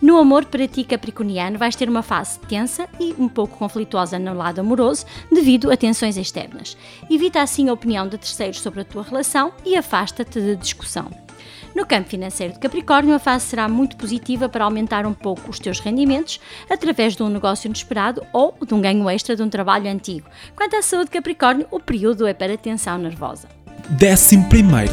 No amor para ti, Capricorniano, vais ter uma fase tensa e um pouco conflituosa no lado amoroso devido a tensões externas. Evita assim a opinião de terceiros sobre a tua relação e afasta-te de discussão. No campo financeiro de Capricórnio, a fase será muito positiva para aumentar um pouco os teus rendimentos através de um negócio inesperado ou de um ganho extra de um trabalho antigo. Quanto à saúde de Capricórnio, o período é para tensão nervosa. 11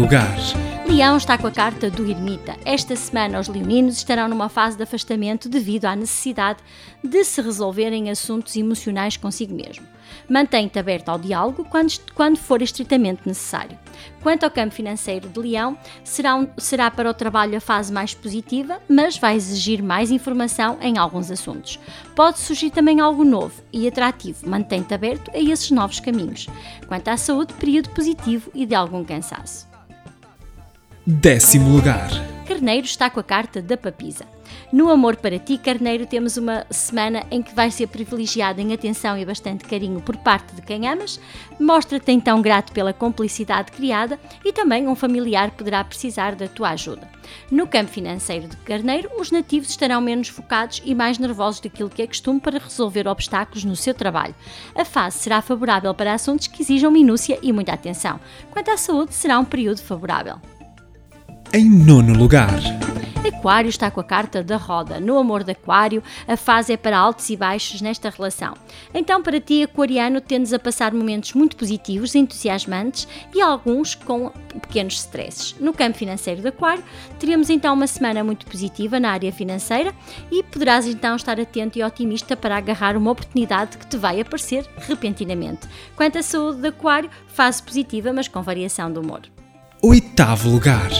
lugar. Leão está com a carta do ermita. Esta semana, os leoninos estarão numa fase de afastamento devido à necessidade de se resolverem assuntos emocionais consigo mesmo. Mantém-te aberto ao diálogo quando, quando for estritamente necessário. Quanto ao campo financeiro de Leão, será, um, será para o trabalho a fase mais positiva, mas vai exigir mais informação em alguns assuntos. Pode surgir também algo novo e atrativo. Mantém-te aberto a esses novos caminhos. Quanto à saúde, período positivo e de algum cansaço. Décimo lugar. Carneiro está com a carta da papisa. No Amor para Ti, Carneiro, temos uma semana em que vai ser privilegiado em atenção e bastante carinho por parte de quem amas. Mostra-te então grato pela complicidade criada e também um familiar poderá precisar da tua ajuda. No campo financeiro de Carneiro, os nativos estarão menos focados e mais nervosos daquilo que é costume para resolver obstáculos no seu trabalho. A fase será favorável para assuntos que exijam minúcia e muita atenção. Quanto à saúde, será um período favorável. Em nono lugar. Aquário está com a carta da roda. No amor de Aquário, a fase é para altos e baixos nesta relação. Então, para ti, Aquariano, tendes a passar momentos muito positivos, entusiasmantes e alguns com pequenos stresses. No campo financeiro de Aquário, teremos então uma semana muito positiva na área financeira e poderás então estar atento e otimista para agarrar uma oportunidade que te vai aparecer repentinamente. Quanto à saúde de Aquário, fase positiva, mas com variação de humor. Oitavo lugar.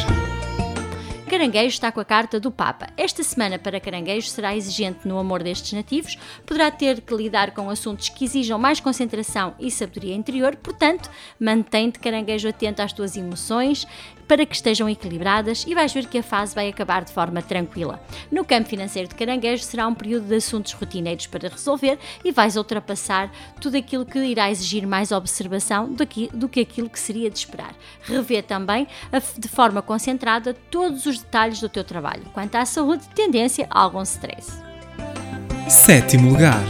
Caranguejo está com a carta do Papa. Esta semana para Caranguejo será exigente no amor destes nativos, poderá ter que lidar com assuntos que exijam mais concentração e sabedoria interior, portanto, mantém-te Caranguejo atento às tuas emoções para que estejam equilibradas e vais ver que a fase vai acabar de forma tranquila. No campo financeiro de Caranguejo será um período de assuntos rotineiros para resolver e vais ultrapassar tudo aquilo que irá exigir mais observação do que, do que aquilo que seria de esperar. Revê também de forma concentrada todos os detalhes do teu trabalho. Quanto à saúde, tendência a algum stress. Sétimo lugar.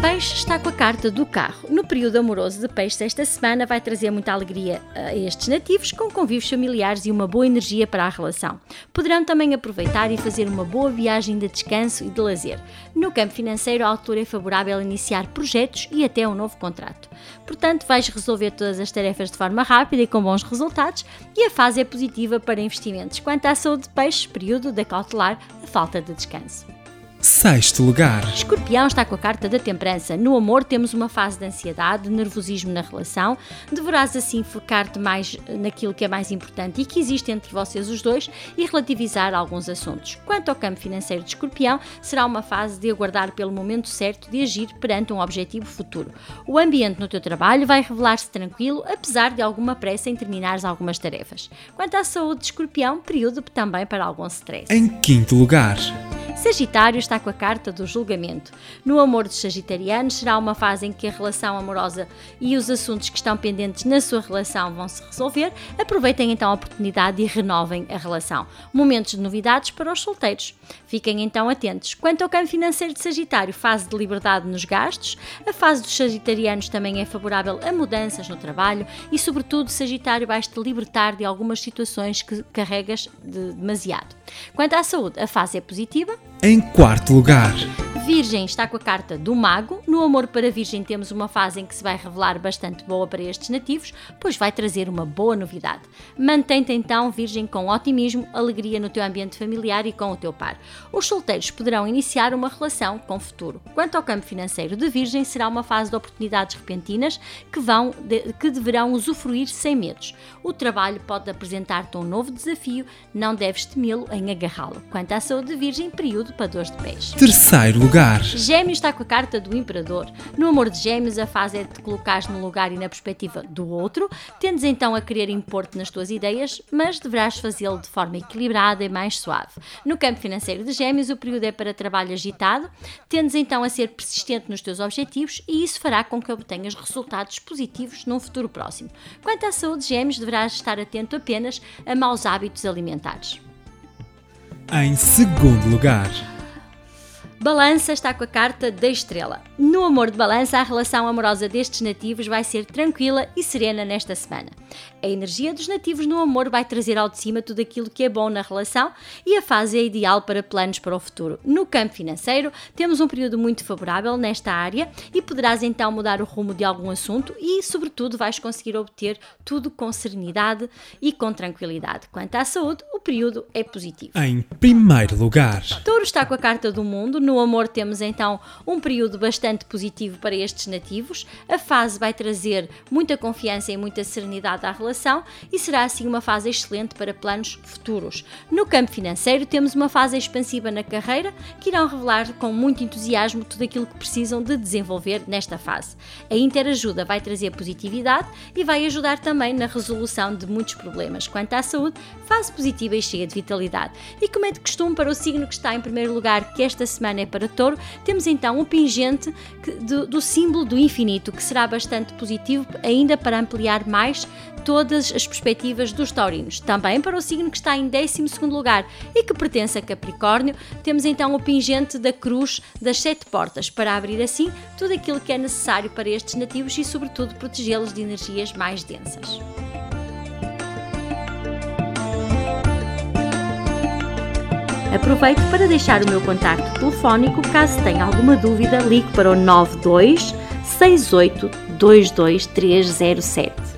Peixe está com a carta do carro. No período amoroso de peixe esta semana vai trazer muita alegria a estes nativos, com convívios familiares e uma boa energia para a relação. Poderão também aproveitar e fazer uma boa viagem de descanso e de lazer. No campo financeiro, a altura é favorável a iniciar projetos e até um novo contrato. Portanto, vais resolver todas as tarefas de forma rápida e com bons resultados e a fase é positiva para investimentos. Quanto à saúde de peixe, período de cautelar a falta de descanso. Sexto lugar. Escorpião está com a carta da temperança. No amor temos uma fase de ansiedade, de nervosismo na relação. Deverás assim focar-te mais naquilo que é mais importante e que existe entre vocês os dois e relativizar alguns assuntos. Quanto ao campo financeiro de Escorpião, será uma fase de aguardar pelo momento certo de agir perante um objetivo futuro. O ambiente no teu trabalho vai revelar-se tranquilo, apesar de alguma pressa em terminares algumas tarefas. Quanto à saúde de Escorpião, período também para algum stress. Em quinto lugar. Sagitário está com a carta do julgamento. No amor dos sagitarianos, será uma fase em que a relação amorosa e os assuntos que estão pendentes na sua relação vão se resolver. Aproveitem então a oportunidade e renovem a relação. Momentos de novidades para os solteiros. Fiquem então atentos. Quanto ao campo financeiro de Sagitário, fase de liberdade nos gastos, a fase dos sagitarianos também é favorável a mudanças no trabalho e, sobretudo, Sagitário vais-te libertar de algumas situações que carregas de demasiado. Quanto à saúde, a fase é positiva, em quarto lugar. Virgem está com a carta do Mago. No amor para Virgem temos uma fase em que se vai revelar bastante boa para estes nativos, pois vai trazer uma boa novidade. Mantém-te então, Virgem, com otimismo, alegria no teu ambiente familiar e com o teu par. Os solteiros poderão iniciar uma relação com o futuro. Quanto ao campo financeiro de Virgem, será uma fase de oportunidades repentinas que, vão de, que deverão usufruir sem medos. O trabalho pode apresentar-te um novo desafio, não deves temê-lo em agarrá-lo. Quanto à saúde de Virgem, período para dores de pés. Terceiro lugar lugar. Gêmeos está com a carta do Imperador. No amor de Gêmeos, a fase é de te colocares no lugar e na perspectiva do outro, tendes então a querer impor-te nas tuas ideias, mas deverás fazê-lo de forma equilibrada e mais suave. No campo financeiro de Gêmeos, o período é para trabalho agitado, tendes então a ser persistente nos teus objetivos e isso fará com que obtenhas resultados positivos num futuro próximo. Quanto à saúde de Gêmeos, deverás estar atento apenas a maus hábitos alimentares. Em segundo lugar. Balança está com a carta da estrela. No amor de balança, a relação amorosa destes nativos vai ser tranquila e serena nesta semana. A energia dos nativos no amor vai trazer ao de cima tudo aquilo que é bom na relação e a fase é ideal para planos para o futuro. No campo financeiro, temos um período muito favorável nesta área e poderás então mudar o rumo de algum assunto e, sobretudo, vais conseguir obter tudo com serenidade e com tranquilidade. Quanto à saúde, o período é positivo. Em primeiro lugar. Touro está com a carta do mundo. No amor, temos então um período bastante positivo para estes nativos. A fase vai trazer muita confiança e muita serenidade à relação e será assim uma fase excelente para planos futuros. No campo financeiro, temos uma fase expansiva na carreira que irão revelar com muito entusiasmo tudo aquilo que precisam de desenvolver nesta fase. A interajuda vai trazer positividade e vai ajudar também na resolução de muitos problemas. Quanto à saúde, fase positiva e cheia de vitalidade. E como é de costume para o signo que está em primeiro lugar, que esta semana é para touro, temos então um pingente do, do símbolo do infinito, que será bastante positivo ainda para ampliar mais todas as perspectivas dos taurinos. Também para o signo que está em 12 lugar e que pertence a Capricórnio, temos então o pingente da cruz das sete portas, para abrir assim tudo aquilo que é necessário para estes nativos e, sobretudo, protegê-los de energias mais densas. Aproveito para deixar o meu contacto telefónico caso tenha alguma dúvida, ligue para o 92 68 22307.